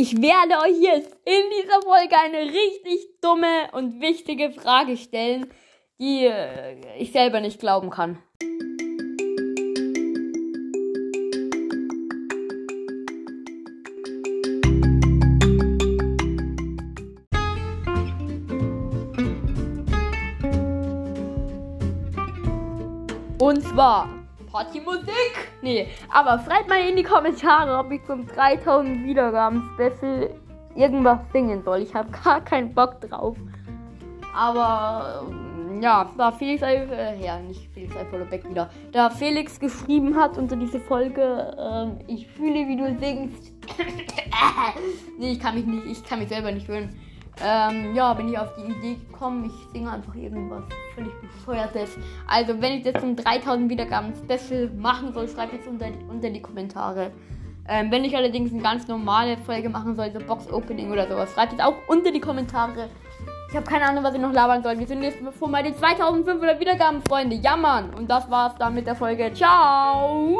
Ich werde euch jetzt in dieser Folge eine richtig dumme und wichtige Frage stellen, die äh, ich selber nicht glauben kann. Und zwar Partymusik. Nee, aber schreibt mal in die Kommentare, ob ich zum 3000 Wiedergaben Special irgendwas singen soll. Ich habe gar keinen Bock drauf. Aber ähm, ja, da Felix, äh, ja, nicht Felix Back wieder, da Felix geschrieben hat unter diese Folge, äh, ich fühle, wie du singst. nee, ich kann mich nicht, ich kann mich selber nicht hören. Ähm, ja, bin ich auf die Idee gekommen, ich singe einfach irgendwas völlig bescheuertes. Also, wenn ich jetzt um 3000 Wiedergaben Special machen soll, schreibt es unter, unter die Kommentare. Ähm, wenn ich allerdings eine ganz normale Folge machen soll, so Box Opening oder sowas, schreibt es auch unter die Kommentare. Ich habe keine Ahnung, was ich noch labern soll. Wir sind jetzt vor mal den 2500 Wiedergaben, Freunde. Jammern. Und das war's dann mit der Folge. Ciao.